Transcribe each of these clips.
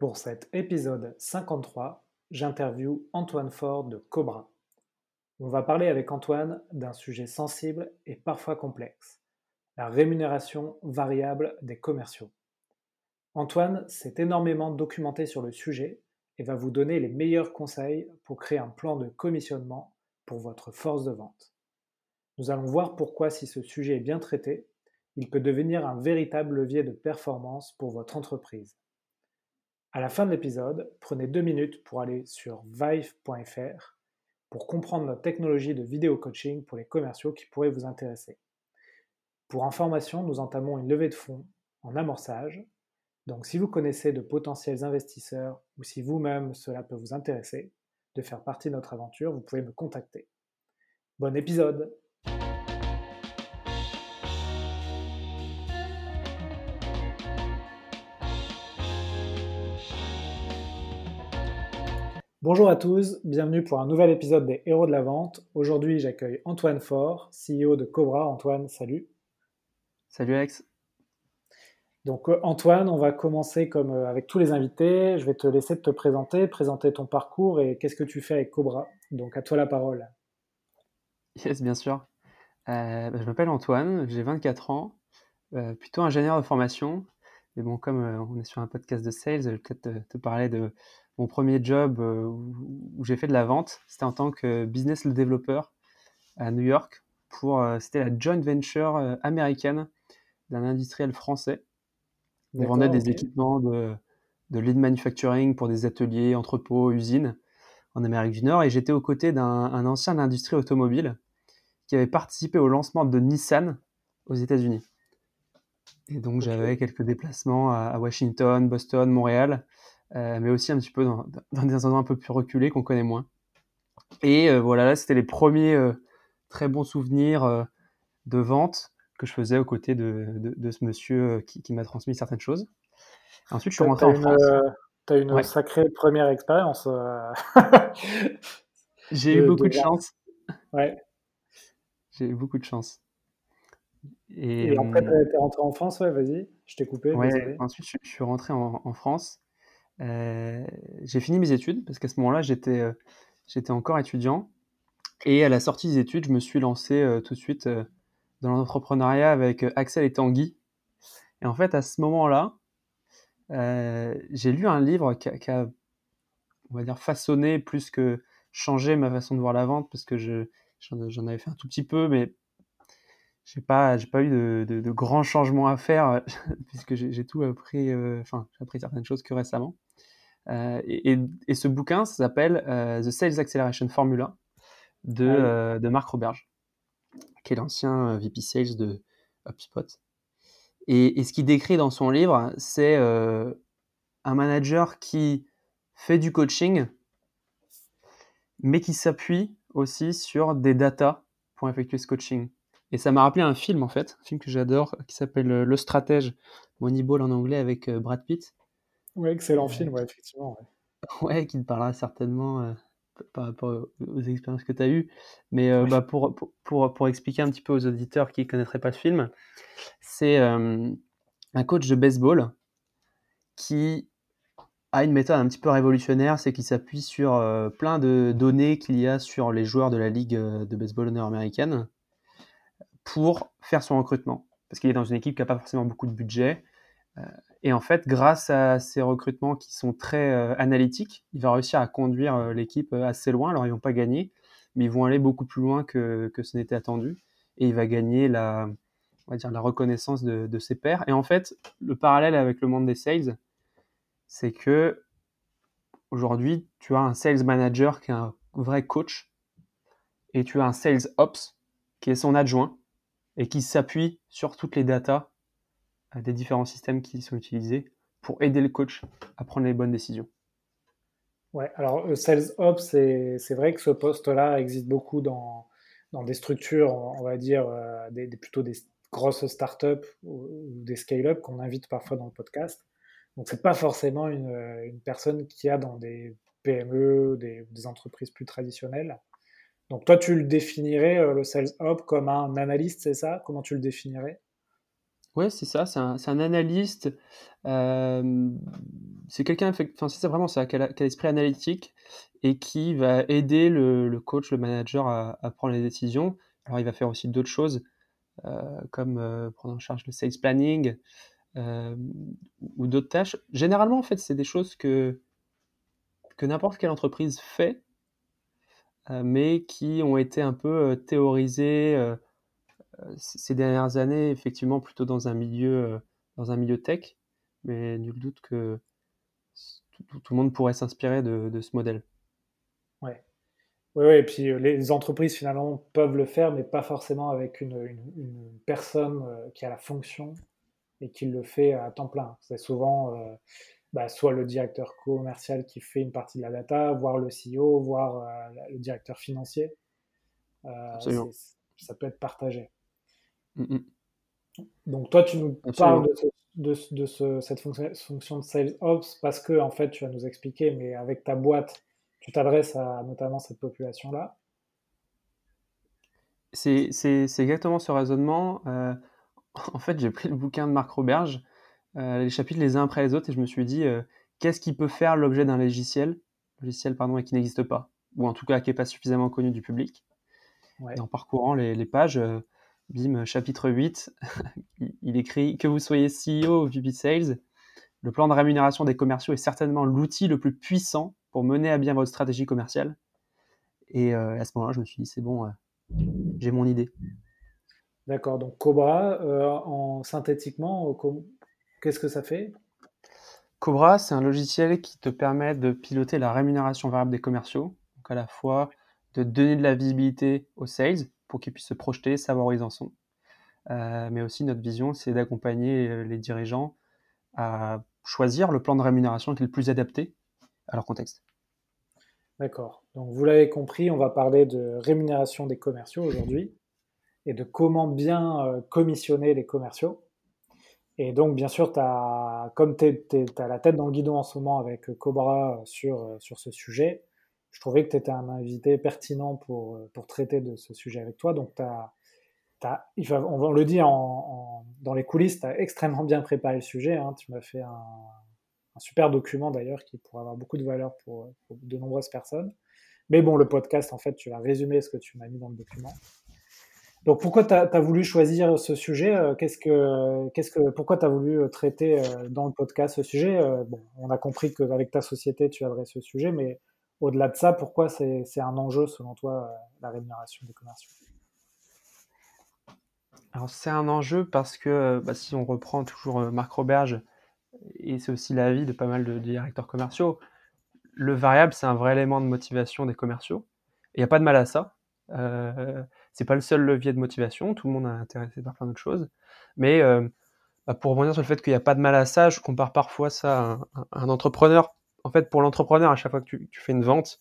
Pour cet épisode 53, j'interviewe Antoine Fort de Cobra. On va parler avec Antoine d'un sujet sensible et parfois complexe, la rémunération variable des commerciaux. Antoine s'est énormément documenté sur le sujet et va vous donner les meilleurs conseils pour créer un plan de commissionnement pour votre force de vente. Nous allons voir pourquoi si ce sujet est bien traité, il peut devenir un véritable levier de performance pour votre entreprise. À la fin de l'épisode, prenez deux minutes pour aller sur vive.fr pour comprendre notre technologie de vidéo coaching pour les commerciaux qui pourrait vous intéresser. Pour information, nous entamons une levée de fonds en amorçage. Donc si vous connaissez de potentiels investisseurs ou si vous-même cela peut vous intéresser de faire partie de notre aventure, vous pouvez me contacter. Bon épisode Bonjour à tous, bienvenue pour un nouvel épisode des Héros de la Vente. Aujourd'hui, j'accueille Antoine Faure, CEO de Cobra. Antoine, salut. Salut Alex. Donc euh, Antoine, on va commencer comme euh, avec tous les invités. Je vais te laisser te présenter, présenter ton parcours et qu'est-ce que tu fais avec Cobra. Donc à toi la parole. Yes, bien sûr. Euh, bah, je m'appelle Antoine, j'ai 24 ans, plutôt ingénieur de formation. Mais bon, comme on est sur un podcast de sales, je vais peut-être te parler de mon premier job euh, où, j'ai fait de la vente, c'était en tant que business développeur à New York. Pour, euh, c'était la joint venture euh, américaine d'un industriel français. On vendait des équipements de, de lead manufacturing pour des ateliers, entrepôts, usines en Amérique du Nord. Et j'étais aux côtés d'un ancien de l'industrie automobile qui avait participé au lancement de Nissan aux États-Unis. Et donc j'avais quelques déplacements à, Washington, Boston, Montréal mais aussi un petit peu dans, des endroits un peu plus reculés qu'on connaît moins. Et euh, voilà, là, c'était les premiers euh, très bons souvenirs de vente que je faisais aux côtés de, de, ce monsieur qui, qui m'a transmis certaines choses. Ensuite, je suis rentré en France. tu as une sacrée première expérience. J'ai eu beaucoup de, chance. Ouais. J'ai eu beaucoup de chance. Et, après, tu es rentré en France, ouais, vas-y, je t'ai coupé. Ouais, ensuite, je, suis rentré en, en France. Euh, j'ai fini mes études parce qu'à ce moment-là, j'étais euh, j'étais encore étudiant. Et à la sortie des études, je me suis lancé euh, tout de suite dans l'entrepreneuriat avec Axel et Tanguy. Et en fait, à ce moment-là, j'ai lu un livre qui a, on va dire, façonné plus que changé ma façon de voir la vente parce que j'en avais fait un tout petit peu, mais j'ai pas pas eu de, grands changements à faire puisque j'ai tout appris enfin j'ai appris certaines choses que récemment euh, et, et, ce bouquin s'appelle euh, The Sales Acceleration Formula de, ah euh, de Marc Roberge, qui est l'ancien VP Sales de HubSpot. Et, et, ce qu'il décrit dans son livre, c'est un manager qui fait du coaching, mais qui s'appuie aussi sur des data pour effectuer ce coaching. Et ça m'a rappelé un film en fait, un film que j'adore, qui s'appelle Le Stratège, Moneyball en anglais avec Brad Pitt. Oui, excellent film, ouais, effectivement. Ouais. qui te parlera certainement euh, par rapport aux expériences que tu as eues. Mais euh, bah, pour, pour, pour, expliquer un petit peu aux auditeurs qui ne connaîtraient pas le film, c'est euh, un coach de baseball qui a une méthode un petit peu révolutionnaire, c'est qu'il s'appuie sur plein de données qu'il y a sur les joueurs de la ligue de baseball nord-américaine pour faire son recrutement. Parce qu'il est dans une équipe qui n'a pas forcément beaucoup de budget. Et en fait, grâce à ces recrutements qui sont très euh, analytiques, il va réussir à conduire euh, l'équipe euh, assez loin. Alors, ils vont pas gagner, mais ils vont aller beaucoup plus loin que, que ce n'était attendu. Et il va gagner la, on va dire, la reconnaissance de, de, ses pairs. Et en fait, le parallèle avec le monde des sales, c'est que aujourd'hui, tu as un sales manager qui est un vrai coach et tu as un sales ops qui est son adjoint et qui s'appuie sur toutes les datas des différents systèmes qui sont utilisés pour aider le coach à prendre les bonnes décisions. Ouais, alors euh, Sales Ops, c'est vrai que ce poste-là existe beaucoup dans, dans des structures, on va dire, euh, des, plutôt des grosses startups ou, ou des scale-up qu'on invite parfois dans le podcast. Donc, c'est pas forcément une, une, personne qui a dans des PME, des, des, entreprises plus traditionnelles. Donc, toi, tu le définirais, euh, le Sales Ops, comme un analyste, c'est ça? Comment tu le définirais? Ouais, c'est ça, c'est un, analyste. C'est quelqu'un, enfin, vraiment ça, qui a, l'esprit analytique et qui va aider le, coach, le manager à, prendre les décisions. Alors, il va faire aussi d'autres choses, comme prendre en charge le sales planning ou d'autres tâches. Généralement, en fait, c'est des choses que, que n'importe quelle entreprise fait, mais qui ont été un peu théorisées ces dernières années, effectivement, plutôt dans un milieu, euh, dans un milieu tech, mais nul doute que tout, le monde pourrait s'inspirer de, ce modèle. Ouais. Oui, ouais, et puis euh, les entreprises finalement peuvent le faire, mais pas forcément avec une, une, personne euh, qui a la fonction et qui le fait à temps plein. C'est souvent bah, soit le directeur commercial qui fait une partie de la data, voire le CEO, voire le directeur financier. ça peut être partagé. Mm, mm. Donc toi, tu nous parles de, cette fonction, de sales ops parce que en fait, tu vas nous expliquer, mais avec ta boîte, tu t'adresses à notamment cette population-là. C'est exactement ce raisonnement. Euh, en fait, j'ai pris le bouquin de Marc Roberge, euh, les chapitres les uns après les autres, et je me suis dit, euh, qu'est-ce qui peut faire l'objet d'un logiciel, logiciel pardon, et qui n'existe pas, ou en tout cas qui n'est pas suffisamment connu du public. Et en parcourant les, les pages, Bim, chapitre 8, il écrit Que vous soyez CEO ou VP Sales, le plan de rémunération des commerciaux est certainement l'outil le plus puissant pour mener à bien votre stratégie commerciale. Et euh, à ce moment-là, je me suis dit C'est bon, euh, j'ai mon idée. D'accord, donc Cobra, euh, en synthétiquement, qu'est-ce que ça fait? Cobra, c'est un logiciel qui te permet de piloter la rémunération variable des commerciaux, donc à la fois de donner de la visibilité aux sales, pour qu'ils puissent se projeter, savoir où ils en sont. Euh, mais aussi notre vision, c'est d'accompagner euh, les dirigeants à choisir le plan de rémunération qui est le plus adapté à leur contexte. D'accord. Donc vous l'avez compris, on va parler de rémunération des commerciaux aujourd'hui et de comment bien euh, commissionner les commerciaux. Et donc, bien sûr, as, comme tu as la tête dans le guidon en ce moment avec Cobra sur, sur ce sujet, je trouvais que tu étais un invité pertinent pour, euh, pour traiter de ce sujet avec toi. Donc, as, as, on le dit en, dans les coulisses, tu as extrêmement bien préparé le sujet. Hein. Tu m'as fait un, super document d'ailleurs qui pourrait avoir beaucoup de valeur pour, de nombreuses personnes. Mais bon, le podcast, en fait, tu vas résumer ce que tu m'as mis dans le document. Donc, pourquoi tu as, voulu choisir ce sujet euh, qu'est-ce que, qu'est-ce que, Pourquoi tu as voulu euh, traiter dans le podcast ce sujet On a compris qu'avec ta société, tu adresses ce sujet, mais au-delà de ça, pourquoi c'est un enjeu selon toi euh, la rémunération des commerciaux? Alors c'est un enjeu parce que bah, si on reprend toujours euh, Marc Roberge, et c'est aussi l'avis de pas mal de, directeurs commerciaux, le variable c'est un vrai élément de motivation des commerciaux. Il n'y a pas de mal à ça. Euh, c'est pas le seul levier de motivation, tout le monde est intéressé par plein d'autres choses. Mais euh, bah, pour revenir sur le fait qu'il n'y a pas de mal à ça, je compare parfois ça à un entrepreneur en fait, pour l'entrepreneur, à chaque fois que tu, fais une vente,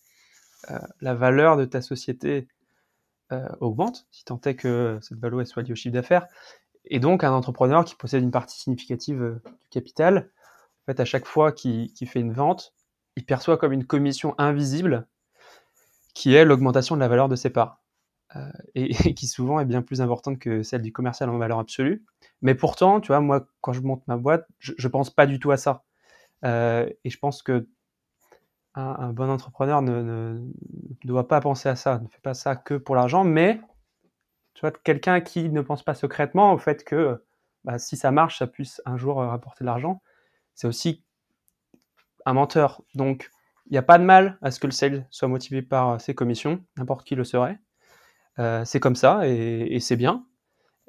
euh, la valeur de ta société euh, augmente, si tant est que cette valeur soit liée au chiffre d'affaires. Et donc, un entrepreneur qui possède une partie significative euh, du capital, en fait, à chaque fois qu'il fait une vente, il perçoit comme une commission invisible qui est l'augmentation de la valeur de ses parts. et, qui souvent est bien plus importante que celle du commercial en valeur absolue. Mais pourtant, tu vois, moi, quand je monte ma boîte, je, ne pense pas du tout à ça. Euh, et je pense que un, bon entrepreneur ne, doit pas penser à ça, ne fait pas ça que pour l'argent, mais tu vois, quelqu'un qui ne pense pas secrètement au fait que bah, si ça marche, ça puisse un jour euh, rapporter de l'argent, c'est aussi un menteur. Donc, il n'y a pas de mal à ce que le sales soit motivé par euh, ses commissions, n'importe qui le serait. c'est comme ça et, et c'est bien.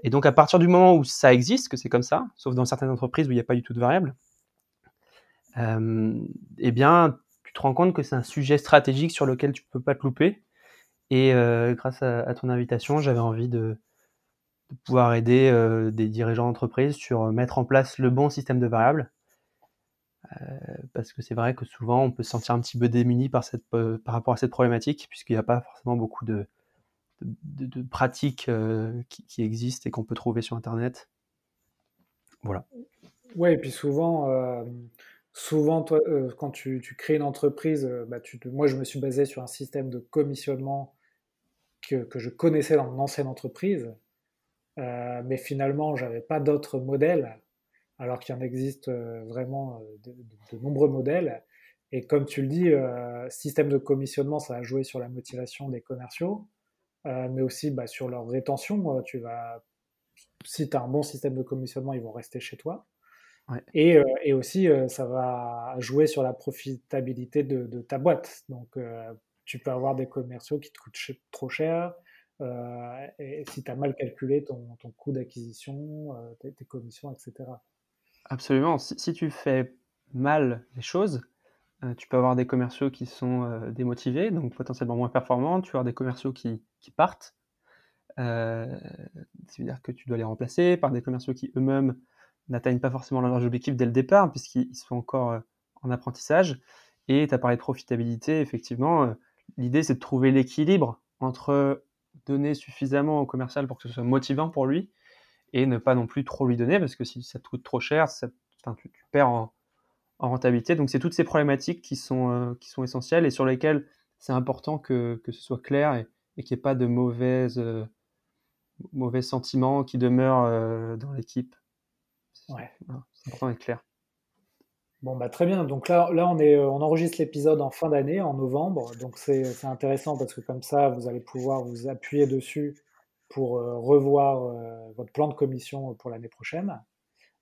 Et donc, à partir du moment où ça existe, que c'est comme ça, sauf dans certaines entreprises où il n'y a pas du tout de variable, eh bien, tu te rends compte que c'est un sujet stratégique sur lequel tu peux pas te louper. Et euh, grâce à, ton invitation, j'avais envie de, pouvoir aider euh, des dirigeants d'entreprise sur mettre en place le bon système de variables. parce que c'est vrai que souvent on peut se sentir un petit peu démuni par, cette, par rapport à cette problématique, puisqu'il n'y a pas forcément beaucoup de, de, pratiques qui, existent et qu'on peut trouver sur Internet. Voilà. Ouais, et puis souvent, Souvent, euh, quand tu, crées une entreprise, euh, bah, tu moi, je me suis basé sur un système de commissionnement que, je connaissais dans mon ancienne entreprise. mais finalement, j'avais pas d'autres modèles, alors qu'il en existe vraiment de, nombreux modèles. Et comme tu le dis, système de commissionnement, ça va jouer sur la motivation des commerciaux, mais aussi bah, sur leur rétention. tu vas, si tu as un bon système de commissionnement, ils vont rester chez toi. Et, et, aussi, ça va jouer sur la profitabilité de, de ta boîte. Donc, tu peux avoir des commerciaux qui te coûtent trop cher. Et si tu as mal calculé ton, ton coût d'acquisition, tes, commissions, etc. Absolument. Si, tu fais mal les choses, tu peux avoir des commerciaux qui sont démotivés, donc potentiellement moins performants. Tu peux avoir des commerciaux qui, qui partent. C'est-à-dire que tu dois les remplacer par des commerciaux qui eux-mêmes n'atteignent pas forcément leur objectif dès le départ, puisqu'ils sont encore en apprentissage. Et tu as parlé de profitabilité, effectivement l'idée, c'est de trouver l'équilibre entre donner suffisamment au commercial pour que ce soit motivant pour lui et ne pas non plus trop lui donner parce que si ça te coûte trop cher, ça, tu, perds en, rentabilité. Donc, c'est toutes ces problématiques qui sont, euh, qui sont essentielles et sur lesquelles c'est important que, que, ce soit clair et, qu'il n'y ait pas de mauvaises, euh, mauvais sentiments qui demeurent euh, dans l'équipe. Ouais. c'est important d'être clair. Bon, bah, très bien. Donc là, là on, est, euh, on enregistre l'épisode en fin d'année, en novembre. Donc c'est intéressant parce que comme ça, vous allez pouvoir vous appuyer dessus pour euh, revoir euh, votre plan de commission pour l'année prochaine.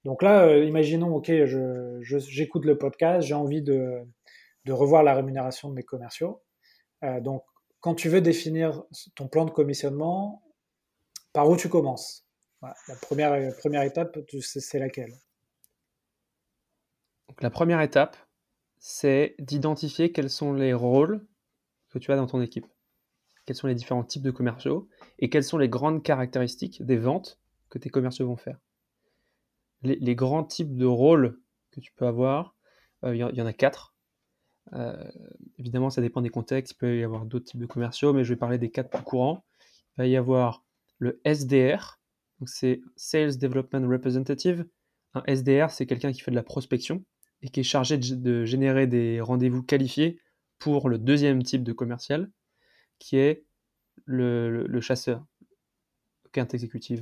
Donc là, imaginons, OK, j'écoute je, le podcast, j'ai envie de, de, revoir la rémunération de mes commerciaux. donc, quand tu veux définir ton plan de commissionnement, par où tu commences? La première, première étape, c'est laquelle? La première étape, c'est d'identifier quels sont les rôles que tu as dans ton équipe, quels sont les différents types de commerciaux et quelles sont les grandes caractéristiques des ventes que tes commerciaux vont faire. Les, grands types de rôles que tu peux avoir, euh, il y, en a quatre. Euh, évidemment, ça dépend des contextes. Il peut y avoir d'autres types de commerciaux, mais je vais parler des quatre plus courants. Il va y avoir le SDR, donc c'est Sales Development Representative. Un SDR, c'est quelqu'un qui fait de la prospection, et qui est chargé de, générer des rendez-vous qualifiés pour le deuxième type de commercial, qui est le, chasseur, account exécutif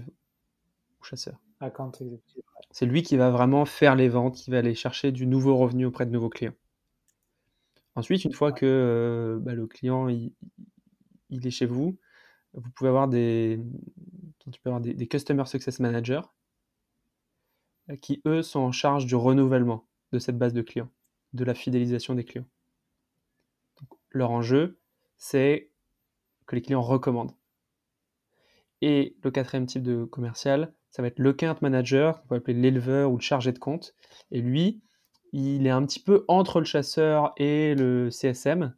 ou chasseur. Account exécutif. C'est lui qui va vraiment faire les ventes, qui va aller chercher du nouveau revenu auprès de nouveaux clients. Ensuite, une fois que euh, bah, le client il, est chez vous, vous pouvez avoir des, tu peux avoir des, Customer Success Managers euh, qui, eux, sont en charge du renouvellement de cette base de clients, de la fidélisation des clients. leur enjeu, c'est que les clients recommandent. Et le quatrième type de commercial, ça va être le account manager, qu'on peut appeler l'éleveur ou le chargé de compte. Et lui, il est un petit peu entre le chasseur et le CSM,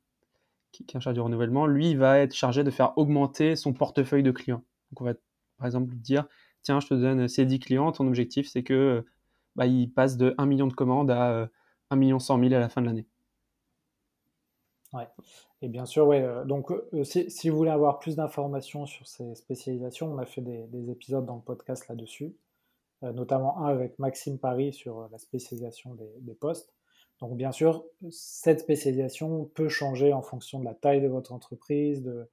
qui, est en charge du renouvellement. Lui, il va être chargé de faire augmenter son portefeuille de clients. Donc on va par exemple dire, tiens, je te donne ces 10 clients, ton objectif c'est que bah, il passe de 1 million de commandes à 1 euh, million 100 000 à la fin de l'année. Ouais. Et bien sûr, ouais. Euh, donc, euh, si, vous voulez avoir plus d'informations sur ces spécialisations, on a fait des, épisodes dans le podcast là-dessus, notamment un avec Maxime Paris sur la spécialisation des, postes. Donc, bien sûr, cette spécialisation peut changer en fonction de la taille de votre entreprise, de,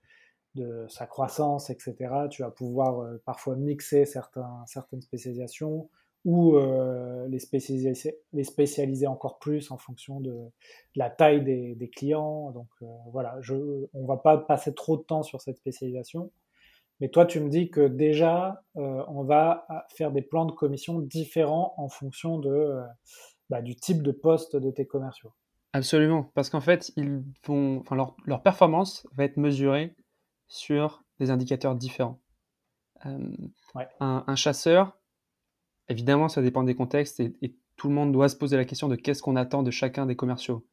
de sa croissance, etc. Tu vas pouvoir parfois mixer certaines spécialisations ou euh, les, spécialiser, les spécialiser encore plus en fonction de, la taille des, clients. Donc euh, voilà, je, on va pas passer trop de temps sur cette spécialisation. Mais toi, tu me dis que déjà, euh, on va faire des plans de commission différents en fonction de, bah, du type de poste de tes commerciaux. Absolument, parce qu'en fait, ils vont, enfin, leur, leur, performance va être mesurée sur des indicateurs différents. Ouais. Un, un, chasseur, Évidemment, ça dépend des contextes et, tout le monde doit se poser la question de qu'est-ce qu'on attend de chacun des commerciaux.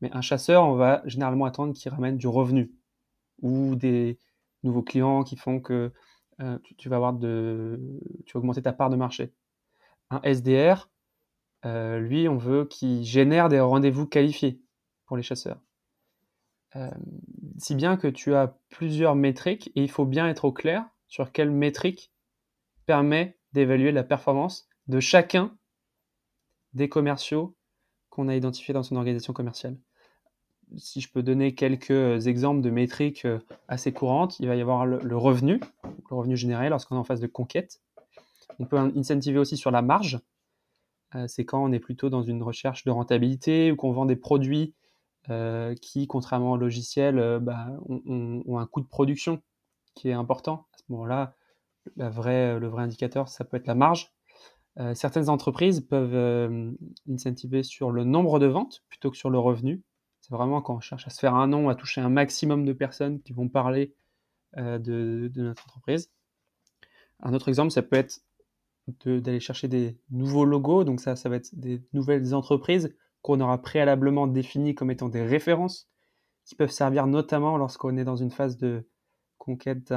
Mais un chasseur, on va généralement attendre qu'il ramène du revenu ou des nouveaux clients qui font que euh, tu, vas avoir de, tu vas augmenter ta part de marché. Un SDR, euh, lui, on veut qu'il génère des rendez-vous qualifiés pour les chasseurs. Euh, si bien que tu as plusieurs métriques et il faut bien être au clair sur quelle métrique permet d'évaluer la performance de chacun des commerciaux qu'on a identifiés dans son organisation commerciale. Si je peux donner quelques euh, exemples de métriques euh, assez courantes, il va y avoir le, revenu, le revenu généré lorsqu'on est en phase de conquête. On peut incentiver aussi sur la marge. c'est quand on est plutôt dans une recherche de rentabilité ou qu'on vend des produits qui, contrairement au logiciel, bah, ont, un coût de production qui est important. À ce moment-là, le vrai indicateur, ça peut être la marge. Euh, certaines entreprises peuvent euh, incentiver sur le nombre de ventes plutôt que sur le revenu. C'est vraiment quand on cherche à se faire un nom, à toucher un maximum de personnes qui vont parler euh, de, notre entreprise. Un autre exemple, ça peut être d'aller chercher des nouveaux logos. Donc ça, ça va être des nouvelles entreprises qu'on aura préalablement définies comme étant des références qui peuvent servir notamment lorsqu'on est dans une phase de conquête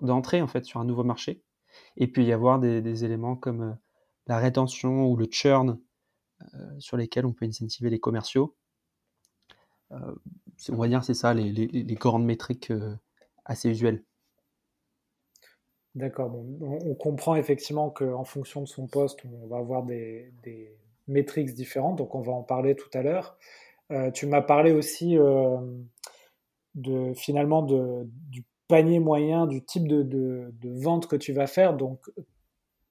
d'entrée en fait sur un nouveau marché. Et puis y avoir des éléments comme la rétention ou le churn euh, sur lesquels on peut incentiver les commerciaux. Euh, on va dire c'est ça les, les, grandes métriques euh, assez usuelles. D'accord. on, comprend effectivement qu'en fonction de son poste, on va avoir des, métriques différentes. Donc, on va en parler tout à l'heure. tu m'as parlé aussi de finalement de, du panier moyen, du type de, de, vente que tu vas faire. Donc,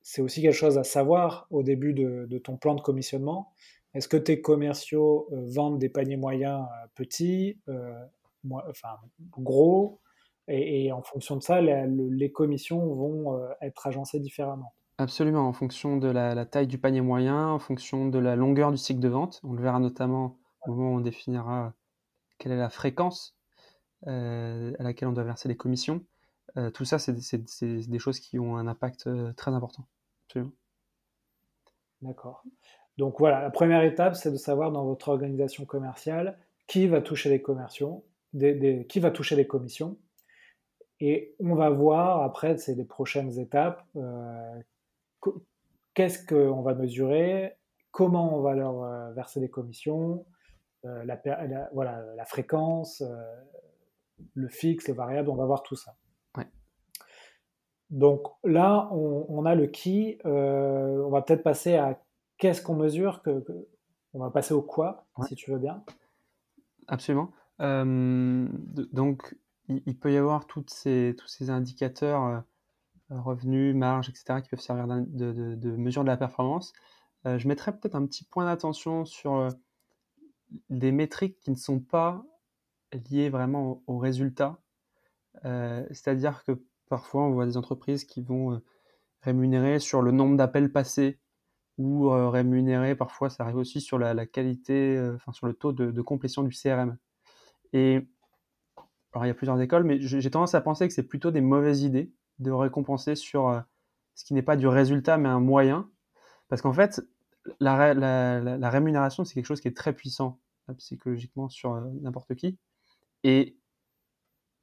c'est aussi quelque chose à savoir au début de, ton plan de commissionnement. Est-ce que tes commerciaux euh, vendent des paniers moyens euh, petits, euh, enfin gros, et, en fonction de ça, les commissions vont être agencées différemment Absolument, en fonction de la, taille du panier moyen, en fonction de la longueur du cycle de vente. On le verra notamment au moment où on définira quelle est la fréquence à laquelle on doit verser les commissions. tout ça, c'est des choses qui ont un impact très important. D'accord. Donc voilà, la première étape, c'est de savoir dans votre organisation commerciale qui va toucher les commerciaux, qui va toucher les commissions. Et on va voir après, c'est les prochaines étapes, euh, qu'est-ce qu'on va mesurer, comment on va leur euh, verser des commissions, euh, la, voilà, la fréquence, le fixe, les variables, on va voir tout ça. Donc là, on, a le qui. Euh, on va peut-être passer à qu'est-ce qu'on mesure. Que, on va passer au quoi, si tu veux bien. Absolument. Euh, donc, il, peut y avoir toutes ces, tous ces indicateurs, euh, revenus, marge, etc., qui peuvent servir de, mesure de la performance. je mettrais peut-être un petit point d'attention sur des métriques qui ne sont pas liées vraiment au, au résultat. C'est-à-dire que Parfois, on voit des entreprises qui vont euh, rémunérer sur le nombre d'appels passés ou euh, rémunérer, parfois ça arrive aussi sur la, qualité, euh, enfin sur le taux de, complétion du CRM. Et alors il y a plusieurs écoles, mais j'ai tendance à penser que c'est plutôt des mauvaises idées de récompenser sur ce qui n'est pas du résultat, mais un moyen. Parce qu'en fait, la, rémunération, c'est quelque chose qui est très puissant psychologiquement sur n'importe qui. Et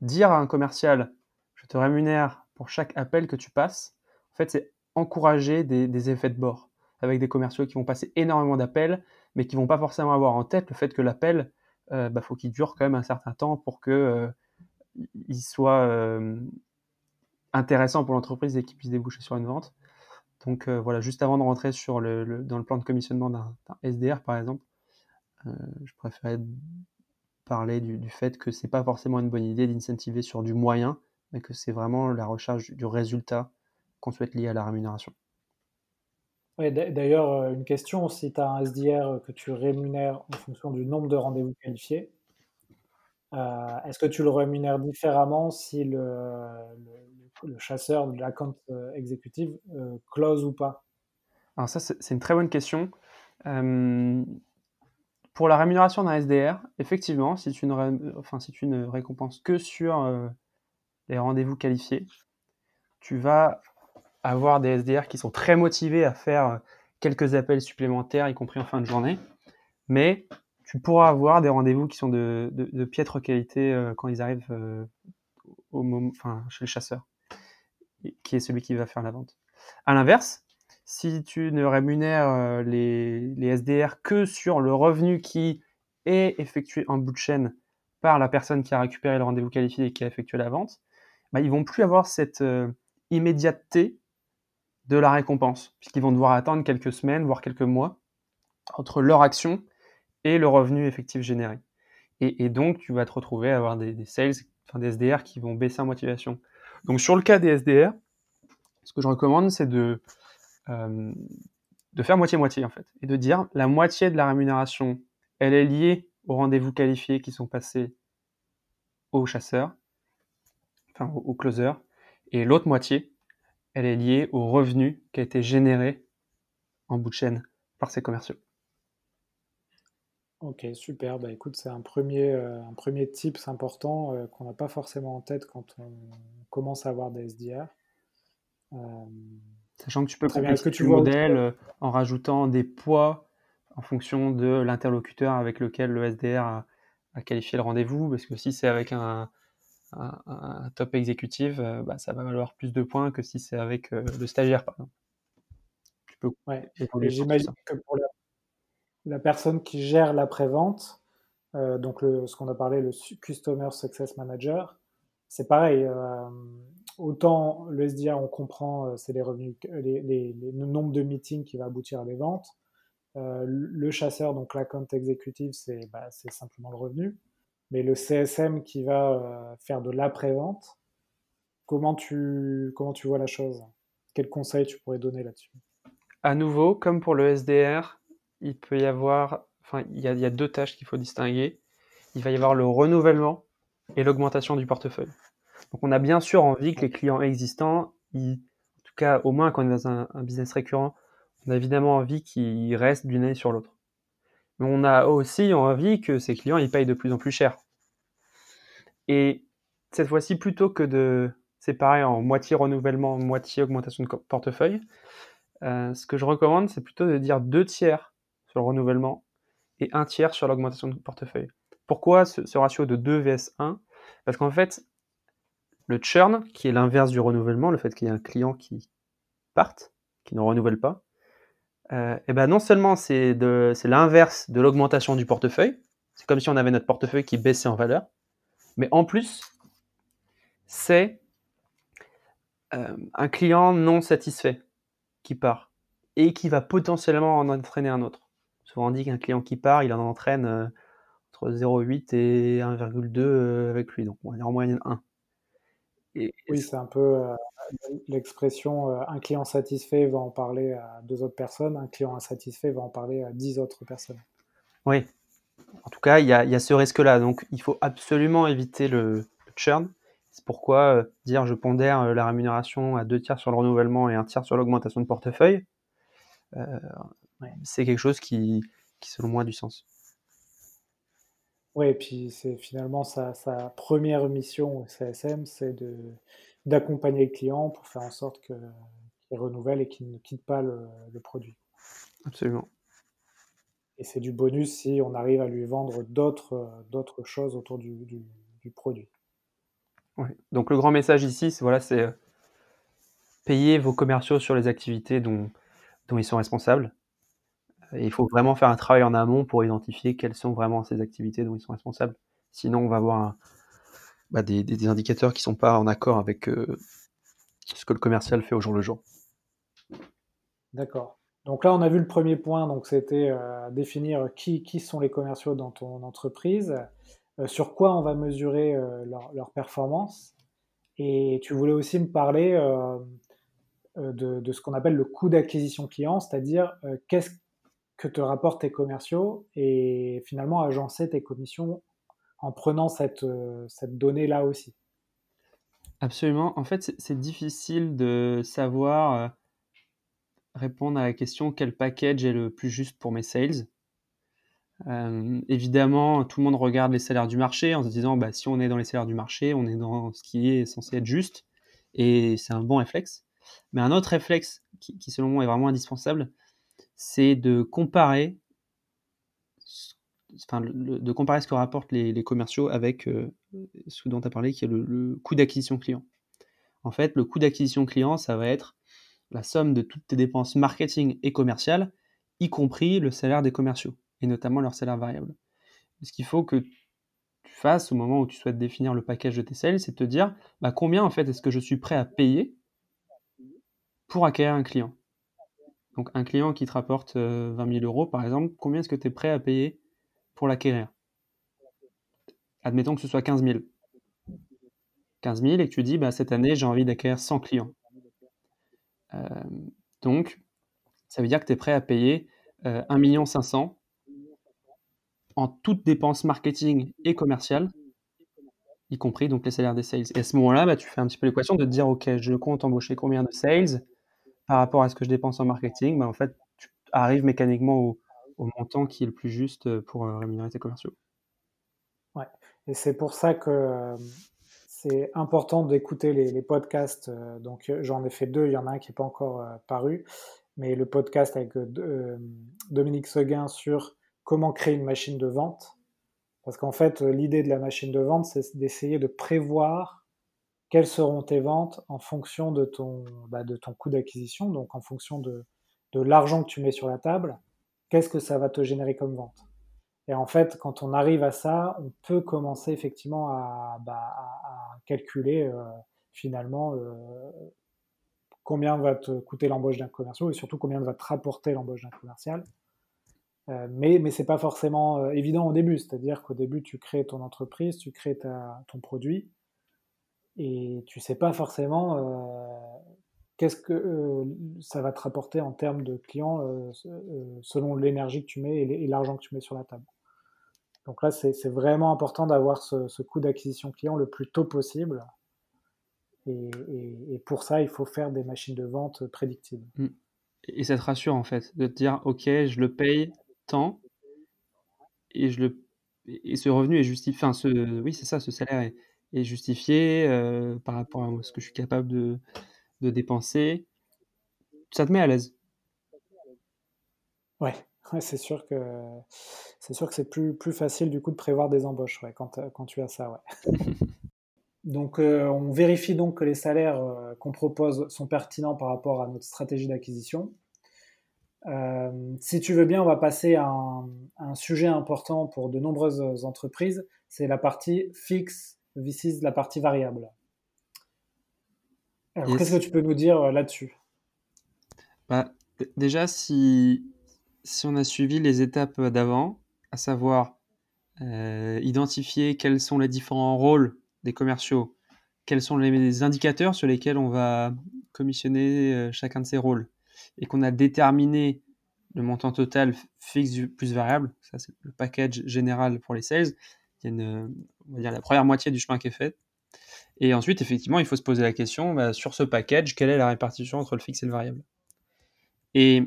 dire à un commercial, je te rémunère pour chaque appel que tu passes, en fait, c'est encourager des, effets de bord avec des commerciaux qui vont passer énormément d'appels, mais qui vont pas forcément avoir en tête le fait que l'appel, euh, bah, faut qu'il dure quand même un certain temps pour que euh, soit euh, intéressant pour l'entreprise et qu'il puisse déboucher sur une vente. Donc euh, voilà, juste avant de rentrer sur le, dans le plan de commissionnement d'un SDR par exemple, je préférais parler du, fait que c'est pas forcément une bonne idée d'incentiver sur du moyen, mais que c'est vraiment la recherche du résultat qu'on souhaite lier à la rémunération. D'ailleurs, euh, une question, si tu as un SDR que tu rémunères en fonction du nombre de rendez-vous qualifiés, euh, est-ce que tu le rémunères différemment si le, chasseur de l'account euh, exécutive close ou pas? Alors ça, c'est une très bonne question. pour la rémunération d'un SDR, effectivement, si tu ne, récompenses que sur les rendez-vous qualifiés, tu vas avoir des SDR qui sont très motivés à faire euh, quelques appels supplémentaires, y compris en fin de journée, mais tu pourras avoir des rendez-vous qui sont de, piètre qualité euh, quand ils arrivent euh, chez le chasseur, qui est celui qui va faire la vente. À l'inverse, si tu ne rémunères les, les, SDR que sur le revenu qui est effectué en bout de chaîne par la personne qui a récupéré le rendez-vous qualifié et qui a effectué la vente, bah, ils vont plus avoir cette euh, immédiateté de la récompense, puisqu'ils vont devoir attendre quelques semaines, voire quelques mois, entre leur action et le revenu effectif généré. Et, donc, tu vas te retrouver à avoir des, sales, des SDR qui vont baisser en motivation. Donc, sur le cas des SDR, ce que je recommande, c'est de, de faire moitié-moitié en fait, et de dire la moitié de la rémunération, elle est liée aux rendez-vous qualifiés qui sont passés aux chasseurs, enfin aux, closers, et l'autre moitié, elle est liée au revenu qui a été généré en bout de chaîne par ces commerciaux. Ok, super. Bah, écoute, c'est un premier, euh, un premier tips important euh, qu'on n'a pas forcément en tête quand on commence à avoir des SDR. Euh, Sachant que tu peux compléter tu le modèle en rajoutant des poids en fonction de l'interlocuteur avec lequel le SDR a, qualifié le rendez-vous, parce que si c'est avec un, un, top exécutif, bah, ça va valoir plus de points que si c'est avec le stagiaire, par exemple. Tu peux ouais. J'imagine que pour la la personne qui gère l'après-vente, euh, donc ce qu'on a parlé, le Customer Success Manager, c'est pareil. Euh, autant le SDR, on comprend, euh, c'est les revenus, les, le nombre de meetings qui va aboutir à des ventes. le chasseur, donc l'account executive, c'est bah, simplement le revenu. Mais le CSM qui va faire de l'après-vente, comment tu, comment tu vois la chose? Quel conseil tu pourrais donner là-dessus? À nouveau, comme pour le SDR, il peut y avoir, enfin, il y a, deux tâches qu'il faut distinguer. Il va y avoir le renouvellement et l'augmentation du portefeuille. Donc, on a bien sûr envie que les clients existants, en tout cas, au moins quand on est dans un, business récurrent, on a évidemment envie qu'ils restent d'une année sur l'autre. Mais on a aussi envie que ces clients, ils payent de plus en plus cher. Et cette fois-ci, plutôt que de séparer en moitié renouvellement, moitié augmentation de portefeuille, euh, ce que je recommande, c'est plutôt de dire deux tiers le renouvellement et un tiers sur l'augmentation de portefeuille. Pourquoi ce, ratio de 2 vs 1 Parce qu'en fait, le churn, qui est l'inverse du renouvellement, le fait qu'il y ait un client qui parte, qui ne renouvelle pas, euh, eh ben non seulement c'est l'inverse de l'augmentation du portefeuille, c'est comme si on avait notre portefeuille qui baissait en valeur, mais en plus, c'est euh, un client non satisfait qui part et qui va potentiellement en entraîner un autre. Souvent on dit qu'un client qui part, il en entraîne euh, entre 0,8 et 1,2 euh, avec lui. Donc on va dire en moyenne 1. Et, oui, c'est un peu euh, l'expression un client satisfait va en parler à deux autres personnes, un client insatisfait va en parler à dix autres personnes. Oui. En tout cas, il y a, ce risque-là. Donc il faut absolument éviter le, churn. C'est pourquoi dire je pondère la rémunération à deux tiers sur le renouvellement et un tiers sur l'augmentation de portefeuille, c'est quelque chose qui, qui, selon moi, a du sens. Oui, et puis c'est finalement sa, sa, première mission au CSM, c'est d'accompagner le client pour faire en sorte qu'il renouvelle et qu'il ne quitte pas le, produit. Absolument. Et c'est du bonus si on arrive à lui vendre d'autres choses autour du, du, produit. Ouais. Donc le grand message ici, c'est voilà, c'est euh, payer vos commerciaux sur les activités dont, dont ils sont responsables il faut vraiment faire un travail en amont pour identifier quelles sont vraiment ces activités dont ils sont responsables. Sinon, on va avoir bah, des, indicateurs qui ne sont pas en accord avec euh, ce que le commercial fait au jour le jour. D'accord. Donc là, on a vu le premier point, donc c'était euh, définir qui, sont les commerciaux dans ton entreprise, euh, sur quoi on va mesurer leur, performance. Et tu voulais aussi me parler de, de, ce qu'on appelle le coût d'acquisition client, c'est-à-dire qu'est-ce que te rapportent tes commerciaux et finalement agencer tes commissions en prenant cette, euh, cette donnée-là aussi. Absolument. En fait, c'est difficile de savoir euh, répondre à la question quel package est le plus juste pour mes sales. Euh, évidemment, tout le monde regarde les salaires du marché en se disant bah, si on est dans les salaires du marché, on est dans ce qui est censé être juste et c'est un bon réflexe. Mais un autre réflexe qui, qui selon moi est vraiment indispensable, c'est de comparer, enfin, de comparer ce que rapportent les, commerciaux avec euh, ce dont tu as parlé, qui est le, coût d'acquisition client. En fait, le coût d'acquisition client, ça va être la somme de toutes tes dépenses marketing et commerciales, y compris le salaire des commerciaux, et notamment leur salaire variable. Ce qu'il faut que tu fasses au moment où tu souhaites définir le package de tes sales, c'est de te dire bah, combien en fait est-ce que je suis prêt à payer pour acquérir un client? Donc un client qui te rapporte 20 euh, 000 euros, par exemple, combien est-ce que tu es prêt à payer pour l'acquérir? Admettons que ce soit 15 000. 15 000 et que tu dis, bah, cette année, j'ai envie d'acquérir 100 clients. Euh, donc, ça veut dire que tu es prêt à payer euh, 1 500 en toutes dépenses marketing et commerciales, y compris donc les salaires des sales. Et à ce moment-là, bah, tu fais un petit peu l'équation de te dire, OK, je compte embaucher combien de sales? Par rapport à ce que je dépense en marketing. Bah, en fait, tu arrives mécaniquement au, montant qui est le plus juste pour euh, rémunérer tes commerciaux. Ouais, et c'est pour ça que euh, c'est important d'écouter les, podcasts. Euh, donc j'en ai fait deux, il y en a un qui n'est pas encore paru, mais le podcast avec Dominique Seguin sur comment créer une machine de vente. Parce qu'en fait, l'idée de la machine de vente, c'est d'essayer de prévoir quelles seront tes ventes en fonction de ton, bah, coût d'acquisition, donc en fonction de, l'argent que tu mets sur la table, qu'est-ce que ça va te générer comme vente? Et en fait, quand on arrive à ça, on peut commencer effectivement à, bah, calculer euh, finalement euh, combien va te coûter l'embauche d'un commercial et surtout combien va te rapporter l'embauche d'un commercial. Euh, mais mais ce n'est pas forcément évident au début. C'est-à-dire qu'au début, tu crées ton entreprise, tu crées ta, ton produit, et tu sais pas forcément euh, qu'est-ce que ça va te rapporter en termes de clients selon l'énergie que tu mets et l'argent que tu mets sur la table. Donc là, c'est vraiment important d'avoir ce, coût d'acquisition client le plus tôt possible. Et, pour ça, il faut faire des machines de vente prédictibles. Mmh. Et ça te rassure en fait, de te dire, OK, je le paye temps et je le et ce revenu est justifié enfin ce oui c'est ça ce salaire est, est justifié euh, par rapport à ce que je suis capable de, de dépenser ça te met à l'aise. Ouais, ouais c'est sûr que c'est sûr que c'est plus, plus facile du coup de prévoir des embauches ouais, quand, quand tu as ça ouais. Donc euh, on vérifie donc que les salaires euh, qu'on propose sont pertinents par rapport à notre stratégie d'acquisition. Euh, si tu veux bien, on va passer à un, sujet important pour de nombreuses entreprises, c'est la partie fixe versus la partie variable. Alors, qu'est-ce que tu peux nous dire euh, là-dessus? Bah, Déjà, si, si on a suivi les étapes d'avant, à savoir euh, identifier quels sont les différents rôles des commerciaux, quels sont les indicateurs sur lesquels on va commissionner chacun de ces rôles, et qu'on a déterminé le montant total fixe plus variable, ça c'est le package général pour les sales, il y a une, on va dire la première moitié du chemin qui est fait. Et ensuite, effectivement, il faut se poser la question, bah, sur ce package, quelle est la répartition entre le fixe et le variable? Et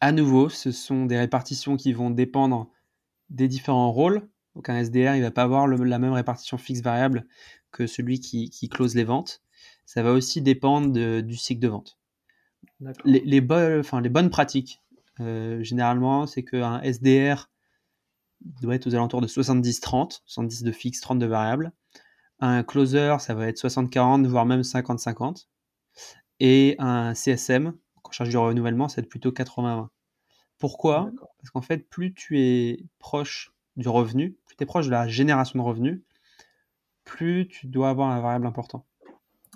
à nouveau, ce sont des répartitions qui vont dépendre des différents rôles. Donc un SDR, il va pas avoir la même répartition fixe-variable que celui qui, qui, close les ventes. Ça va aussi dépendre du cycle de vente les, les bonnes pratiques, euh, généralement, c'est qu'un SDR doit être aux alentours de 70-30, 70 de fixe, 30 de variable. Un closer, ça va être 60-40, voire même 50-50. Et un CSM, en charge du renouvellement, ça va être plutôt 80-20. Pourquoi? Parce qu'en fait, plus tu es proche du revenu, plus tu es proche de la génération de revenus, plus tu dois avoir un variable important.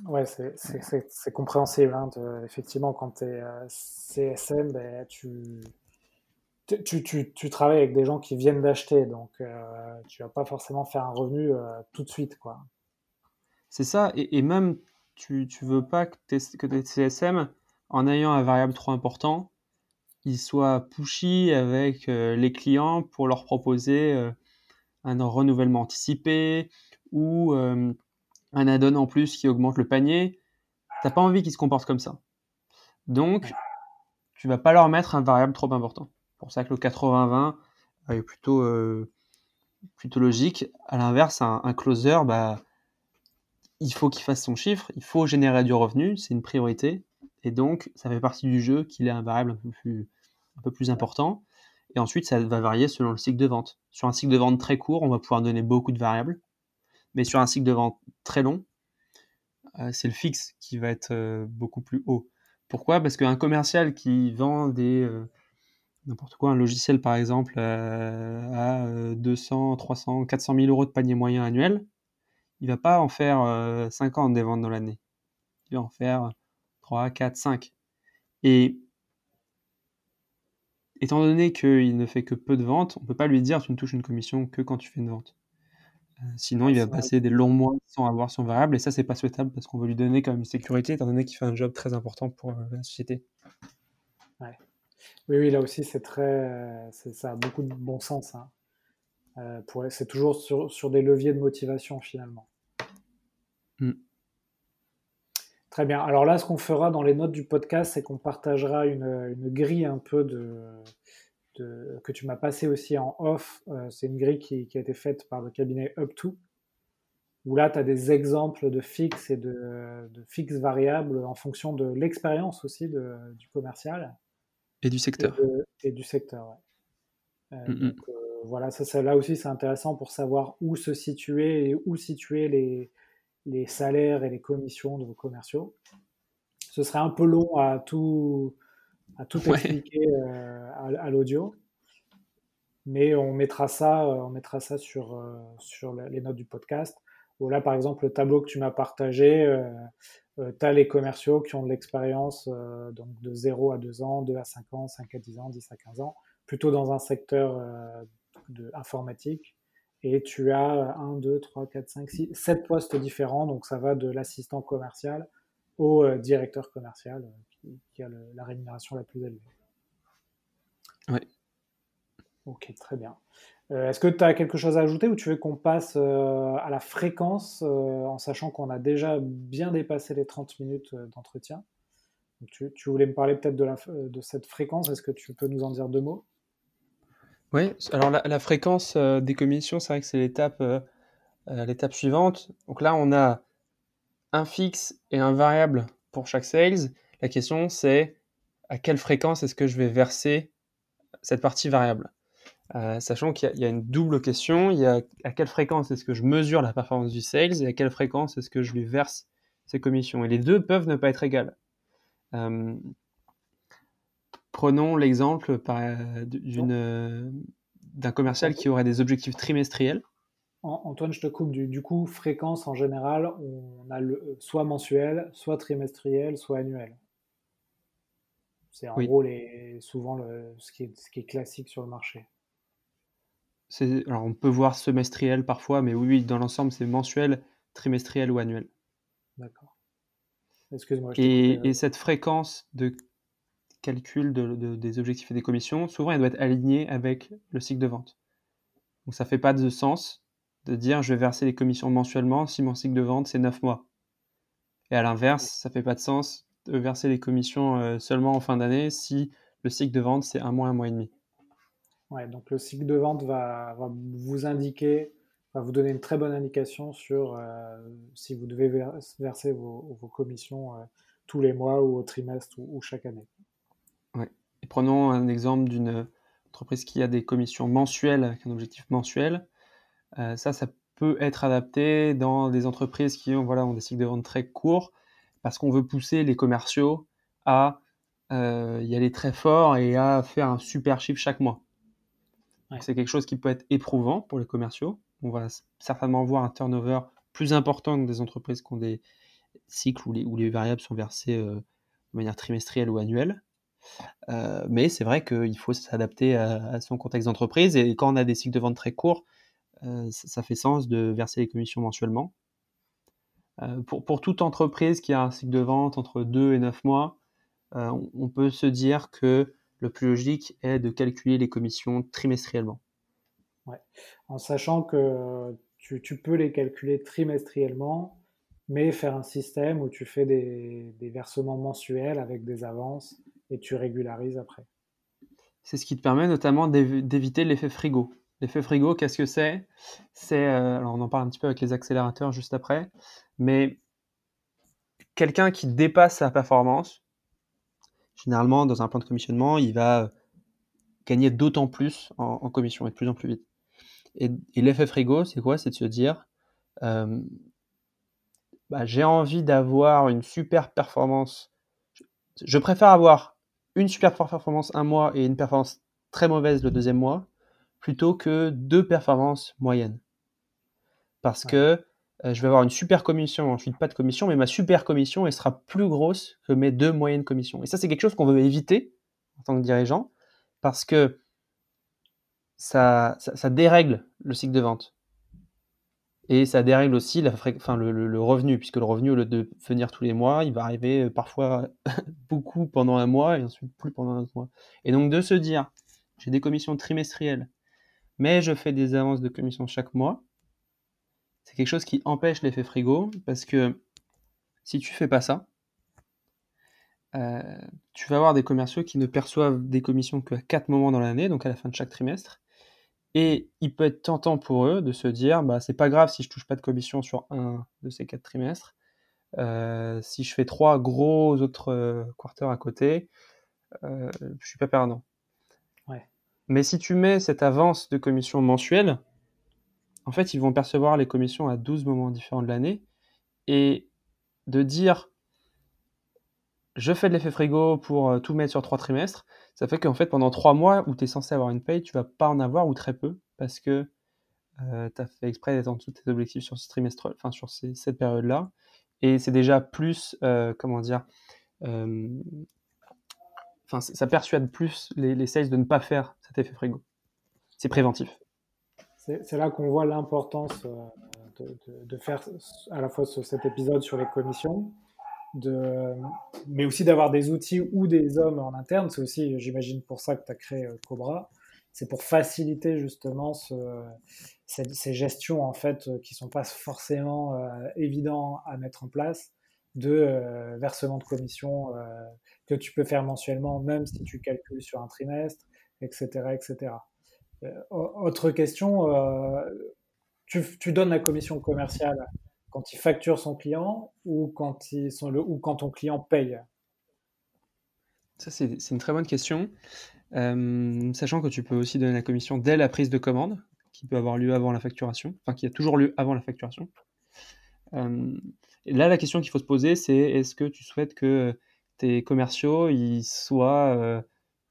Ouais, c'est compréhensible. Hein, effectivement, quand tu es euh, CSM, ben, tu, tu, tu, tu, travailles avec des gens qui viennent d'acheter, donc euh, tu vas pas forcément faire un revenu euh, tout de suite. quoi. C'est ça, et, et, même tu ne veux pas que tes, que tes CSM, en ayant un variable trop important, ils soient pushy avec les clients pour leur proposer un renouvellement anticipé ou un add-on en plus qui augmente le panier, t'as pas envie qu'ils se comportent comme ça. Donc, tu vas pas leur mettre un variable trop important. Pour ça que le 80-20 est plutôt, euh, plutôt logique. À l'inverse, un, closer, bah, il faut qu'il fasse son chiffre, il faut générer du revenu, c'est une priorité. Et donc, ça fait partie du jeu qu'il ait un variable un peu plus, important. Et ensuite, ça va varier selon le cycle de vente. Sur un cycle de vente très court, on va pouvoir donner beaucoup de variables. Mais sur un cycle de vente très long, euh, c'est le fixe qui va être euh, beaucoup plus haut. Pourquoi? Parce qu'un commercial qui vend des euh, n'importe quoi, un logiciel par exemple à 200, 300, 400 000 euros de panier moyen annuel, il va pas en faire 50 des ventes dans l'année. Il va en faire 3, 4, 5. Et étant donné qu'il ne fait que peu de ventes, on ne peut pas lui dire tu ne touches une commission que quand tu fais une vente. Euh, sinon, il va passer des longs mois sans avoir son variable, et ça, c'est pas souhaitable parce qu'on veut lui donner quand même une sécurité, étant donné qu'il fait un job très important pour euh, la société. Oui, oui, là aussi, c'est très, ça a beaucoup de bon sens. Hein. Euh, c'est toujours sur, des leviers de motivation finalement. Mm. Très bien. Alors là, ce qu'on fera dans les notes du podcast, c'est qu'on partagera une, grille un peu de, que tu m'as passé aussi en off. Euh, c'est une grille qui, a été faite par le cabinet Up2, où là, tu as des exemples de fixes et de, fixes variables en fonction de l'expérience aussi du commercial. Et du secteur. Et, du secteur, ouais. Euh, mm, mm voilà, ça, là aussi, c'est intéressant pour savoir où se situer et où situer les, les salaires et les commissions de vos commerciaux. Ce serait un peu long à tout, à tout expliquer euh, à, l'audio, mais on mettra ça, euh, on mettra ça sur, euh, sur les notes du podcast. là, par exemple, le tableau que tu m'as partagé, tu as les commerciaux qui ont de l'expérience donc de 0 à 2 ans, 2 à 5 ans, 5 à 10 ans, 10 à 15 ans, plutôt dans un secteur de informatique. Et tu as 1, 2, 3, 4, 5, 6, 7 postes différents. Donc ça va de l'assistant commercial au euh, directeur commercial euh, qui, a la rémunération la plus élevée. Oui. Ok, très bien. Euh, est-ce que tu as quelque chose à ajouter ou tu veux qu'on passe à la fréquence en sachant qu'on a déjà bien dépassé les 30 minutes d'entretien? Tu, voulais me parler peut-être de, cette fréquence. Est-ce que tu peux nous en dire deux mots? Oui, alors la, fréquence euh, des commissions, c'est vrai que c'est euh, euh, l'étape suivante. Donc là, on a un fixe et un variable pour chaque sales. La question, c'est à quelle fréquence est-ce que je vais verser cette partie variable? Sachant qu'il y, a une double question. Il y a à quelle fréquence est-ce que je mesure la performance du sales et à quelle fréquence est-ce que je lui verse ces commissions. Et les deux peuvent ne pas être égales. Prenons l'exemple d'un commercial qui aurait des objectifs trimestriels. Antoine, je te coupe. Du, coup, fréquence en général, on a le, soit mensuel, soit trimestriel, soit annuel. C'est en gros souvent ce, qui est, classique sur le marché. Alors on peut voir semestriel parfois, mais oui, dans l'ensemble, c'est mensuel, trimestriel ou annuel. D'accord. Excuse-moi. Et, et, cette fréquence de calcul des objectifs et des commissions, souvent elle doit être alignée avec le cycle de vente. Donc ça fait pas de sens de dire je vais verser les commissions mensuellement si mon cycle de vente c'est 9 mois. Et à l'inverse, ça fait pas de sens de verser les commissions euh, seulement en fin d'année si le cycle de vente c'est un mois, un mois et demi. Ouais, donc le cycle de vente va, vous indiquer, va vous donner une très bonne indication sur euh, si vous devez verser vos, commissions euh, tous les mois ou au trimestre ou chaque année prenons un exemple d'une entreprise qui a des commissions mensuelles avec un objectif mensuel. Euh, ça, ça peut être adapté dans des entreprises qui ont, voilà, ont des cycles de vente très courts parce qu'on veut pousser les commerciaux à y aller très fort et à faire un super chiffre chaque mois. C'est quelque chose qui peut être éprouvant pour les commerciaux. On va certainement voir un turnover plus important que des entreprises qui ont des cycles où les, variables sont versées euh, de manière trimestrielle ou annuelle. Euh, mais c'est vrai qu'il faut s'adapter à, son contexte d'entreprise. Et quand on a des cycles de vente très courts, euh, ça, fait sens de verser les commissions mensuellement. Pour, pour, toute entreprise qui a un cycle de vente entre 2 et 9 mois, on, peut se dire que le plus logique est de calculer les commissions trimestriellement. Ouais. En sachant que tu, tu, peux les calculer trimestriellement, mais faire un système où tu fais des, des versements mensuels avec des avances et tu régularises après. C'est ce qui te permet notamment d'éviter l'effet frigo. L'effet frigo, qu'est-ce que c'est? C'est, euh, alors on en parle un petit peu avec les accélérateurs juste après, mais quelqu'un qui dépasse sa performance, généralement dans un plan de commissionnement, il va gagner d'autant plus en, commission et de plus en plus vite. Et, l'effet frigo, c'est quoi? C'est de se dire, euh, bah, j'ai envie d'avoir une super performance. Je préfère avoir une super performance un mois et une performance très mauvaise le deuxième mois, plutôt que deux performances moyennes. Parce que euh, je vais avoir une super commission, ensuite pas de commission, mais ma super commission, elle sera plus grosse que mes deux moyennes commissions. Et ça, c'est quelque chose qu'on veut éviter en tant que dirigeant, parce que ça, dérègle le cycle de vente. Et ça dérègle aussi le, revenu, puisque le revenu, au lieu de venir tous les mois, il va arriver euh, parfois beaucoup pendant un mois et ensuite plus pendant un autre mois. Et donc de se dire, j'ai des commissions trimestrielles, mais je fais des avances de commission chaque mois, c'est quelque chose qui empêche l'effet frigo, parce que si tu fais pas ça, euh, tu vas avoir des commerciaux qui ne perçoivent des commissions qu'à quatre moments dans l'année, donc à la fin de chaque trimestre, et il peut être tentant pour eux de se dire, bah, c'est pas grave si je touche pas de commission sur un de ces quatre trimestres. Euh, si je fais trois gros autres euh, quarters à côté, euh, je suis pas perdant. Mais si tu mets cette avance de commission mensuelle, en fait, ils vont percevoir les commissions à 12 moments différents de l'année. Et de dire, je fais de l'effet frigo pour tout mettre sur trois trimestres, ça fait qu'en fait, pendant trois mois où tu es censé avoir une paye, tu vas pas en avoir ou très peu parce que euh, tu as fait exprès d'être en dessous de tes objectifs sur ce trimestre, enfin sur cette période-là. Et c'est déjà plus, euh, comment dire, euh, ça persuade plus les, sales de ne pas faire cet effet frigo. C'est préventif. C'est là qu'on voit l'importance de, de, faire à la fois cet épisode sur les commissions, mais aussi d'avoir des outils ou des hommes en interne. C'est aussi, j'imagine, pour ça que tu as créé euh, Cobra. C'est pour faciliter justement ce, ces, gestions en fait euh, qui sont pas forcément euh, évidents à mettre en place de versement de commission que tu peux faire mensuellement, même si tu calcules sur un trimestre, etc., etc. autre question, tu, tu, donnes la commission commerciale quand il facture son client ou quand, le, ou quand ton client paye? Ça, c'est une très bonne question. Euh, sachant que tu peux aussi donner la commission dès la prise de commande, qui peut avoir lieu avant la facturation, enfin qui a toujours lieu avant la facturation. Euh, là, la question qu'il faut se poser, c'est est-ce que tu souhaites que tes commerciaux ils soient euh,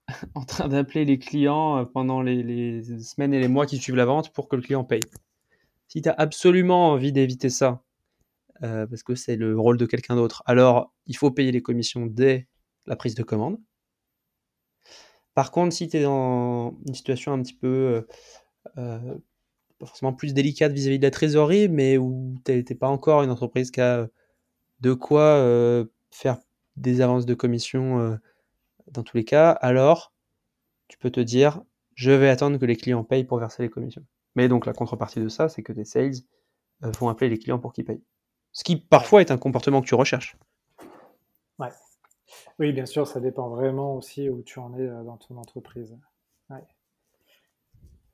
en train d'appeler les clients pendant les, semaines et les mois qui suivent la vente pour que le client paye Si tu as absolument envie d'éviter ça, euh, parce que c'est le rôle de quelqu'un d'autre. Alors, il faut payer les commissions dès la prise de commande. Par contre, si tu es dans une situation un petit peu, euh, euh, forcément plus délicate vis-à-vis de la trésorerie, mais où tu n'es pas encore une entreprise qui a de quoi faire des avances de commission dans tous les cas, alors tu peux te dire, je vais attendre que les clients payent pour verser les commissions. Mais donc la contrepartie de ça, c'est que tes sales vont appeler les clients pour qu'ils payent. Ce qui parfois est un comportement que tu recherches. Ouais. Oui, bien sûr, ça dépend vraiment aussi où tu en es euh, dans ton entreprise. Ouais.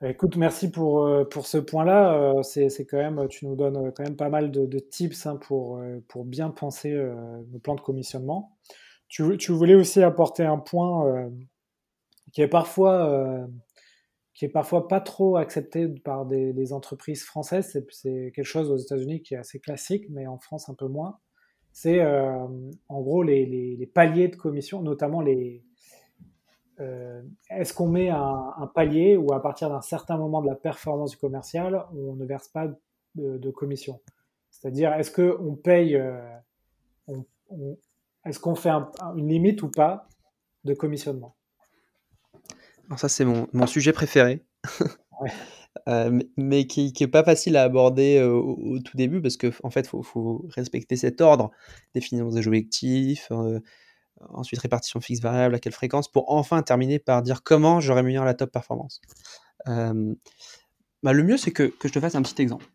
Écoute, merci pour, euh, pour ce point-là. Euh, c'est, quand même, tu nous donnes quand même pas mal de, tips hein, pour, pour bien penser nos plans de commissionnement. Tu, voulais aussi apporter un point qui est parfois qui est parfois pas trop accepté par des, entreprises françaises. C'est quelque chose aux États-Unis qui est assez classique, mais en France un peu moins. C'est euh, en gros les, paliers de commission, notamment les. Euh, est-ce qu'on met un, palier ou à partir d'un certain moment de la performance du commercial, on ne verse pas de, commission? C'est-à-dire, est-ce qu'on paye, euh, est-ce qu'on fait une limite ou pas de commissionnement? Alors ça, c'est mon, sujet préféré. Euh, mais, qui n'est pas facile à aborder euh, au, tout début parce qu'en en fait, il faut, respecter cet ordre, définir des objectifs, euh, ensuite répartition fixe variable, à quelle fréquence, pour enfin terminer par dire comment je rémunère la top performance. Bah, le mieux, c'est que, je te fasse un petit exemple.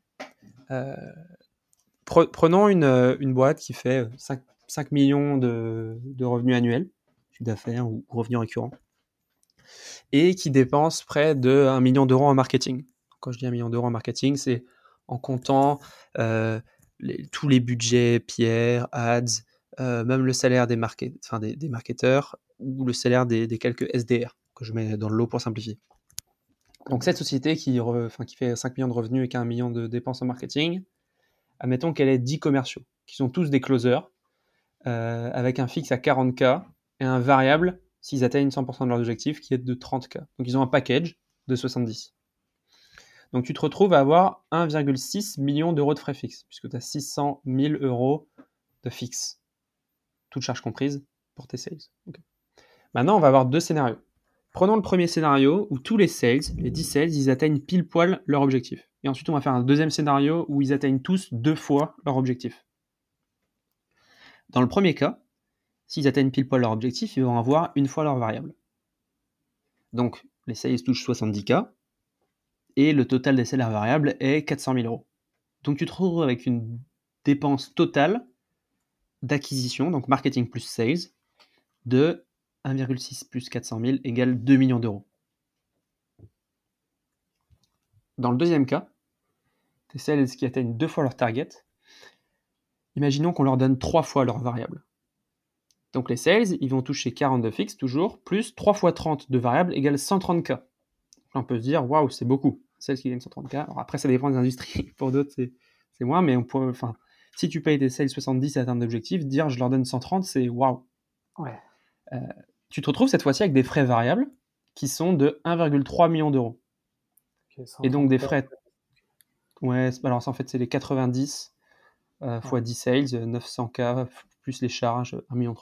prenons une, boîte qui fait 5, millions de, revenus annuels, d'affaires ou revenus récurrents et qui dépense près de 1 million d'euros en marketing. Quand je dis 1 million d'euros en marketing, c'est en comptant euh, tous les budgets, pierre, ads, euh, même le salaire des, marketeurs ou le salaire des, quelques SDR que je mets dans le lot pour simplifier. Donc cette société qui, qui fait 5 millions de revenus et qui a 1 million de dépenses en marketing, admettons qu'elle ait 10 commerciaux, qui sont tous des closers, euh, avec un fixe à 40K et un variable s'ils atteignent 100% de leurs objectifs, qui est de 30K. Donc ils ont un package de 70. Donc tu te retrouves à avoir 1,6 million d'euros de frais fixes, puisque tu as 600 000 euros de fixe, toutes charges comprises pour tes sales. Maintenant, on va avoir deux scénarios. Prenons le premier scénario où tous les sales, les 10 sales, ils atteignent pile poil leur objectif. Et ensuite, on va faire un deuxième scénario où ils atteignent tous deux fois leur objectif. Dans le premier cas, s'ils atteignent pile poil leur objectif, ils vont avoir une fois leur variable. Donc, les sales touchent 70K et le total des salaires variables est 400 000 euros. Donc, tu te retrouves avec une dépense totale d'acquisition, donc marketing plus sales, de 1,6 plus 400 000 égale 2 millions d'euros. Dans le deuxième cas, tes sales qui atteignent deux fois leur target, imaginons qu'on leur donne trois fois leur variable. Donc les sales, ils vont toucher 40 de fixe toujours, plus 3 fois 30 de variable égale 130K. On peut se dire, waouh, c'est beaucoup. Sales qui gagnent 130K. Alors après, ça dépend des industries. Pour d'autres, c'est, moins, mais on peut, enfin, si tu payes des sales 70 à atteindre d'objectif, dire je leur donne 130, c'est waouh. Ouais. Euh, tu te retrouves cette fois-ci avec des frais variables qui sont de 1,3 million d'euros. et donc des frais. Ouais, alors en fait, c'est les 90 euh, fois 10 sales, 900K, plus les charges, 1,3 million.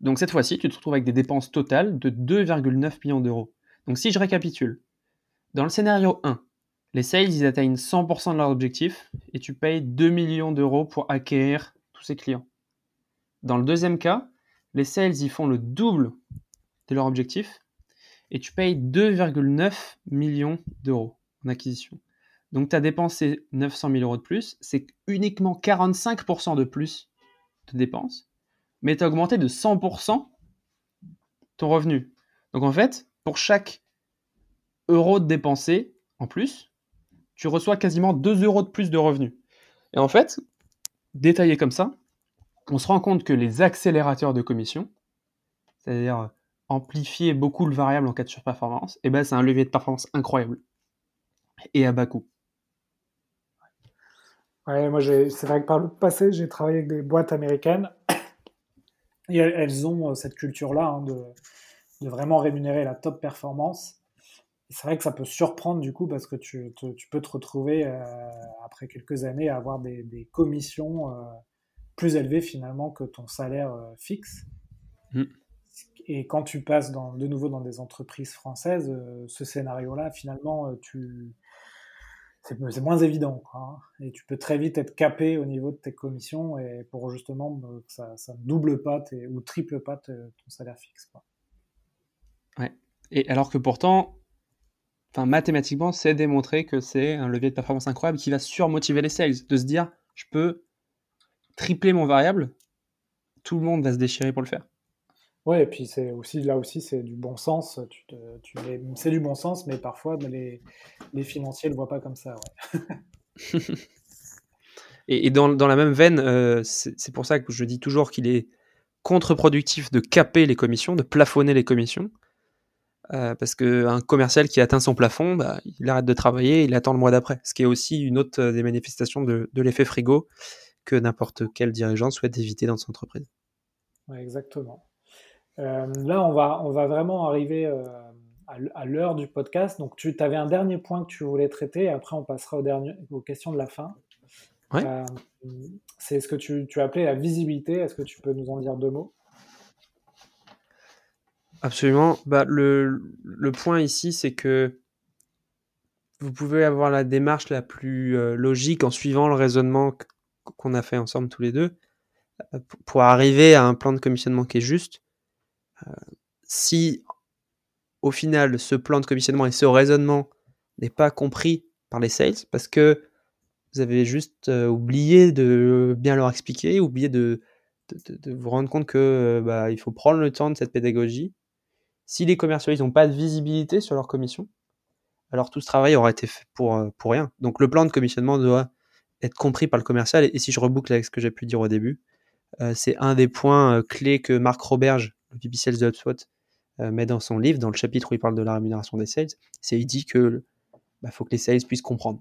Donc cette fois-ci, tu te retrouves avec des dépenses totales de 2,9 millions d'euros. Donc si je récapitule, dans le scénario 1, les sales, ils atteignent 100% de leur objectif et tu payes 2 millions d'euros pour acquérir tous ces clients. Dans le deuxième cas, les sales, ils font le double de leur objectif et tu payes 2,9 millions d'euros en acquisition. Donc tu as dépensé 900 000 euros de plus, c'est uniquement 45% de plus de dépenses, mais tu as augmenté de 100% ton revenu. Donc en fait, pour chaque euro de dépensé en plus, tu reçois quasiment 2 euros de plus de revenus. Et en fait, détaillé comme ça, on se rend compte que les accélérateurs de commission, c'est-à-dire amplifier beaucoup le variable en cas de surperformance, eh ben c'est un levier de performance incroyable et à bas coût. Ouais, moi c'est vrai que par le passé, j'ai travaillé avec des boîtes américaines et elles ont euh, cette culture-là hein, de, de, vraiment rémunérer la top performance. C'est vrai que ça peut surprendre du coup parce que tu, tu peux te retrouver euh, après quelques années à avoir des, des commissions euh, plus élevé finalement que ton salaire euh, fixe. Mm. Et quand tu passes dans, de nouveau dans des entreprises françaises, ce scénario-là, finalement, tu c'est moins évident. Hein. Et tu peux très vite être capé au niveau de tes commissions et pour justement que ça, ne double pas ou triple pas ton salaire fixe. Ouais. Et alors que pourtant, mathématiquement, c'est démontré que c'est un levier de performance incroyable qui va surmotiver les sales, de se dire, je peux tripler mon variable, tout le monde va se déchirer pour le faire. Ouais, et puis c'est aussi là aussi c'est du bon sens. Tu, tu c'est du bon sens, mais parfois les, les financiers le voient pas comme ça. et, dans, dans, la même veine, euh, c'est pour ça que je dis toujours qu'il est contre-productif de caper les commissions, de plafonner les commissions. Euh, parce qu'un commercial qui atteint son plafond, bah, il arrête de travailler, il attend le mois d'après. Ce qui est aussi une autre des manifestations de, de l'effet frigo que n'importe quel dirigeant souhaite éviter dans son entreprise. exactement. Euh, là, on va, on va vraiment arriver euh, à l'heure du podcast. Donc, tu avais un dernier point que tu voulais traiter, et après, on passera au dernier, aux questions de la fin. Euh, c'est ce que tu, tu, as appelé la visibilité. Est-ce que tu peux nous en dire deux mots? Absolument. Bah, le, le point ici, c'est que vous pouvez avoir la démarche la plus logique en suivant le raisonnement qu'on a fait ensemble tous les deux, pour arriver à un plan de commissionnement qui est juste, si au final ce plan de commissionnement et ce raisonnement n'est pas compris par les sales, parce que vous avez juste euh, oublié de bien leur expliquer, oublié de, vous rendre compte que bah, il faut prendre le temps de cette pédagogie. Si les commerciaux n'ont pas de visibilité sur leur commission, alors tout ce travail aura été fait pour, pour rien. Donc le plan de commissionnement doit être compris par le commercial. Et, si je reboucle avec ce que j'ai pu dire au début, euh, c'est un des points euh, clés que Marc Roberge, VP Sales de HubSpot, euh, met dans son livre, dans le chapitre où il parle de la rémunération des sales. C'est il dit que bah, faut que les sales puissent comprendre.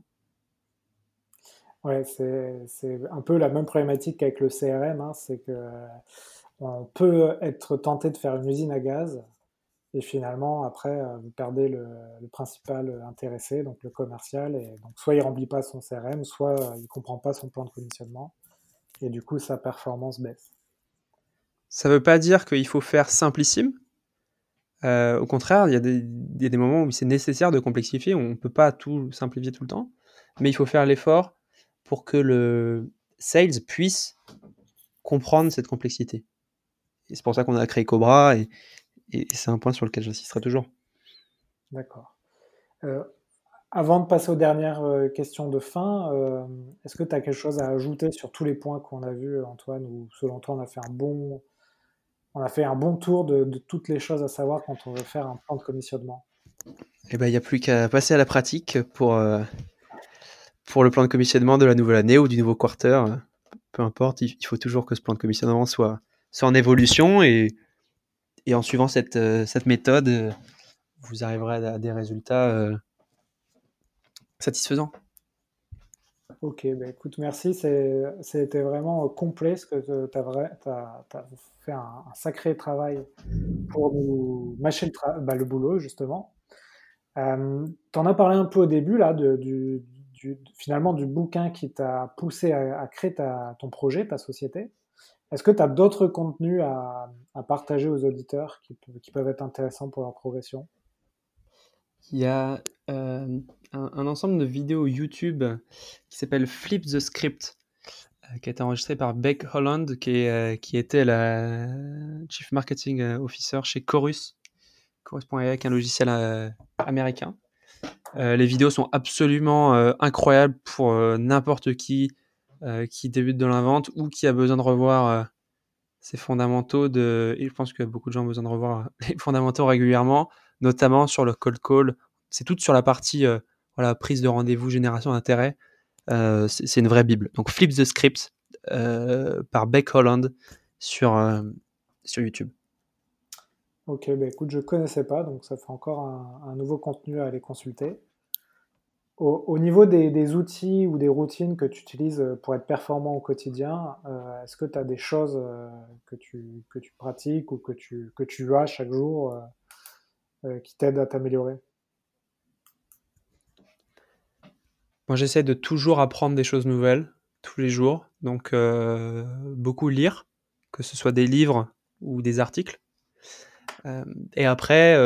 Ouais, c'est un peu la même problématique qu'avec le CRM. Hein, c'est que on peut être tenté de faire une usine à gaz et finalement, après, euh, vous perdez le, principal intéressé, donc le commercial. Et donc, soit il remplit pas son CRM, soit euh, il comprend pas son plan de commissionnement. Et du coup, sa performance baisse. Ça veut pas dire qu'il faut faire simplissime. au contraire, il y, a des, moments où c'est nécessaire de complexifier. On ne peut pas tout simplifier tout le temps, mais il faut faire l'effort pour que le sales puisse comprendre cette complexité. Et c'est pour ça qu'on a créé Cobra et, c'est un point sur lequel j'insisterai toujours. D'accord. Euh, avant de passer aux dernières euh, questions de fin, euh, est-ce que tu as quelque chose à ajouter sur tous les points qu'on a vus, Antoine, ou selon toi, on a fait un bon, on a fait un bon tour de, toutes les choses à savoir quand on veut faire un plan de commissionnement Eh ben, il n'y a plus qu'à passer à la pratique pour, pour le plan de commissionnement de la nouvelle année ou du nouveau quarter. Peu importe, il faut toujours que ce plan de commissionnement soit, soit en évolution et, et en suivant cette, cette méthode, vous arriverez à des résultats euh, satisfaisants. Ok, bah écoute, merci. C'était vraiment complet ce que tu as, fait un, sacré travail pour nous mâcher le, bah, boulot, justement. Euh, tu en as parlé un peu au début, là, finalement, du bouquin qui t'a poussé à, créer ton projet, ta société. Est-ce que tu as d'autres contenus à, partager aux auditeurs qui, peuvent être intéressants pour leur progression il y a euh, un, ensemble de vidéos YouTube qui s'appelle Flip the Script, qui a été enregistré par Beck Holland, qui, euh, qui était la Chief Marketing Officer chez Chorus, Chorus.ai, un logiciel américain. les vidéos sont absolument incroyables pour n'importe qui qui débute dans la vente ou qui a besoin de revoir ses fondamentaux. De... Et je pense que beaucoup de gens ont besoin de revoir les fondamentaux régulièrement notamment sur le cold call. C'est tout sur la partie euh, voilà, prise de rendez-vous, génération d'intérêt. Euh, c'est une vraie Bible. Donc Flip the Script euh, par Beck Holland sur, sur YouTube. Ok, bah écoute, je ne connaissais pas, donc ça fait encore un, nouveau contenu à aller consulter. Au, niveau des, outils ou des routines que tu utilises pour être performant au quotidien, est-ce que tu as des choses que, tu, que tu pratiques ou que tu, as chaque jour euh, qui t'aident à t'améliorer? Moi, j'essaie de toujours apprendre des choses nouvelles tous les jours. Donc, euh, beaucoup lire, que ce soit des livres ou des articles. Euh, et après,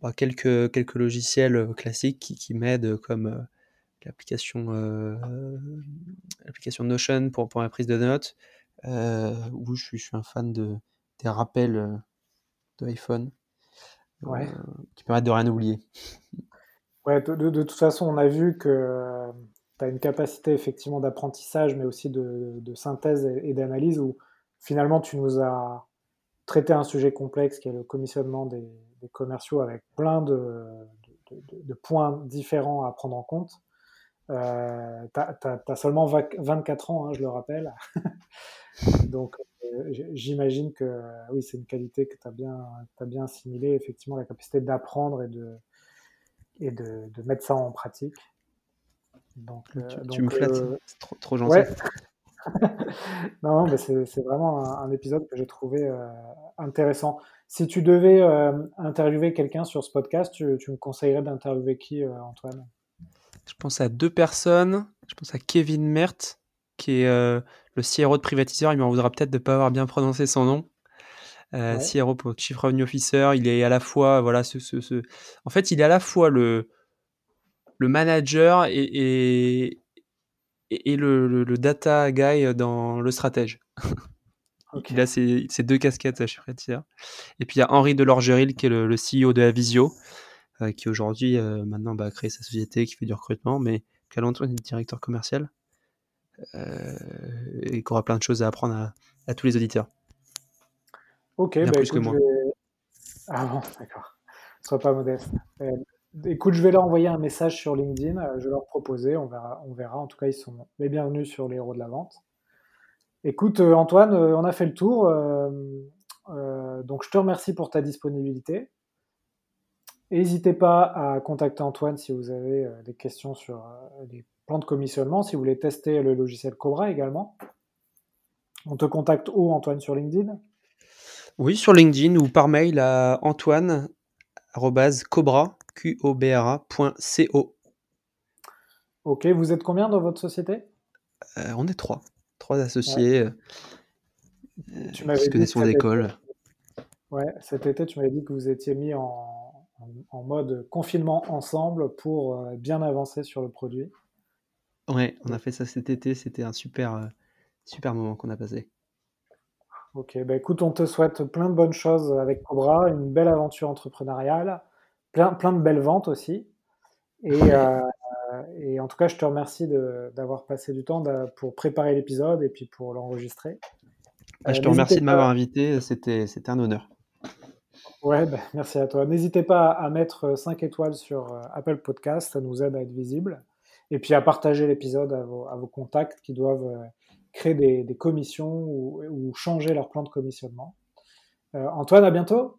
bah, quelques, quelques logiciels classiques qui, m'aident, comme l'application, l'application Notion pour, pour la prise de notes, où je suis, je suis, un fan de, des rappels de iPhone ouais. Euh, qui permettent de rien oublier. De, toute façon, on a vu que euh, tu as une capacité effectivement d'apprentissage, mais aussi de, synthèse et, d'analyse, où finalement tu nous as traité un sujet complexe qui est le commissionnement des, commerciaux avec plein de, points différents à prendre en compte. Euh, tu as, seulement 24 ans, hein, je le rappelle. Donc, euh, j'imagine que oui, c'est une qualité que tu bien, as bien assimilée, effectivement, la capacité d'apprendre et, de, et de, de, mettre ça en pratique. Donc, tu, euh, me flattes, euh, c'est trop, trop, gentil. Ouais. non, mais c'est vraiment un, épisode que j'ai trouvé intéressant. Si tu devais interviewer quelqu'un sur ce podcast, tu, tu me conseillerais d'interviewer qui, Antoine? Je pense à deux personnes. Je pense à Kevin Mert, qui est le CRO de privatiseur, il m'en voudra peut-être de ne pas avoir bien prononcé son nom. Euh, CRO pour Chief Revenue Officer, il est à la fois, voilà, ce, ce, en fait, il est à la fois le, le manager et, et, le, le, data guy dans le stratège. il a ses, deux casquettes chez privatiseur. Et puis il y a Henri Delorgeril qui est le, CEO de Avisio, euh, qui aujourd'hui, euh, maintenant, bah, a créé sa société, qui fait du recrutement, mais qui a longtemps été directeur commercial. Euh, et qu'on aura plein de choses à apprendre à, tous les auditeurs. Ok, bah, écoute, Je vais... Ah bon, d'accord. Sois pas modeste. Euh, écoute, je vais leur envoyer un message sur LinkedIn, euh, je vais leur proposer, on verra, on verra. En tout cas, ils sont les bienvenus sur les héros de la vente. Écoute, Antoine, on a fait le tour. donc, je te remercie pour ta disponibilité. N'hésitez pas à contacter Antoine si vous avez des questions sur les plan de commissionnement, si vous voulez tester le logiciel Cobra également. On te contacte où, Antoine, sur LinkedIn? Oui, sur LinkedIn ou par mail à antoine.cobra.co. Ok, vous êtes combien dans votre société? Euh, On est trois. Trois associés. Euh, tu m'avais dit d'école. Ouais, cet été, tu m'avais dit que vous étiez mis en, en- mode confinement ensemble pour euh, bien avancer sur le produit. Ouais, on a fait ça cet été, c'était un super, euh, super moment qu'on a passé. Ok, bah écoute, on te souhaite plein de bonnes choses avec Cobra, une belle aventure entrepreneuriale, plein, plein de belles ventes aussi. Et, euh, et en tout cas, je te remercie d'avoir passé du temps pour préparer l'épisode et puis pour l'enregistrer. Bah, je Euh, te remercie n'hésitez de m'avoir invité, c'était, un honneur. Ouais, bah, merci à toi. N'hésitez pas à mettre 5 étoiles sur euh, Apple Podcast, ça nous aide à être visible. Et puis à partager l'épisode à vos, à vos contacts qui doivent euh, créer des, des commissions ou, ou changer leur plan de commissionnement. Euh, Antoine, à bientôt.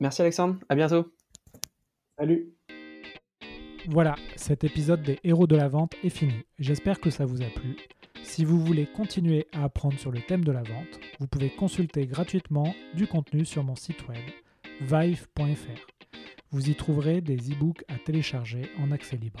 Merci Alexandre, à bientôt. Salut. Voilà, cet épisode des héros de la vente est fini. J'espère que ça vous a plu. Si vous voulez continuer à apprendre sur le thème de la vente, vous pouvez consulter gratuitement du contenu sur mon site web vive.fr. Vous y trouverez des e-books à télécharger en accès libre.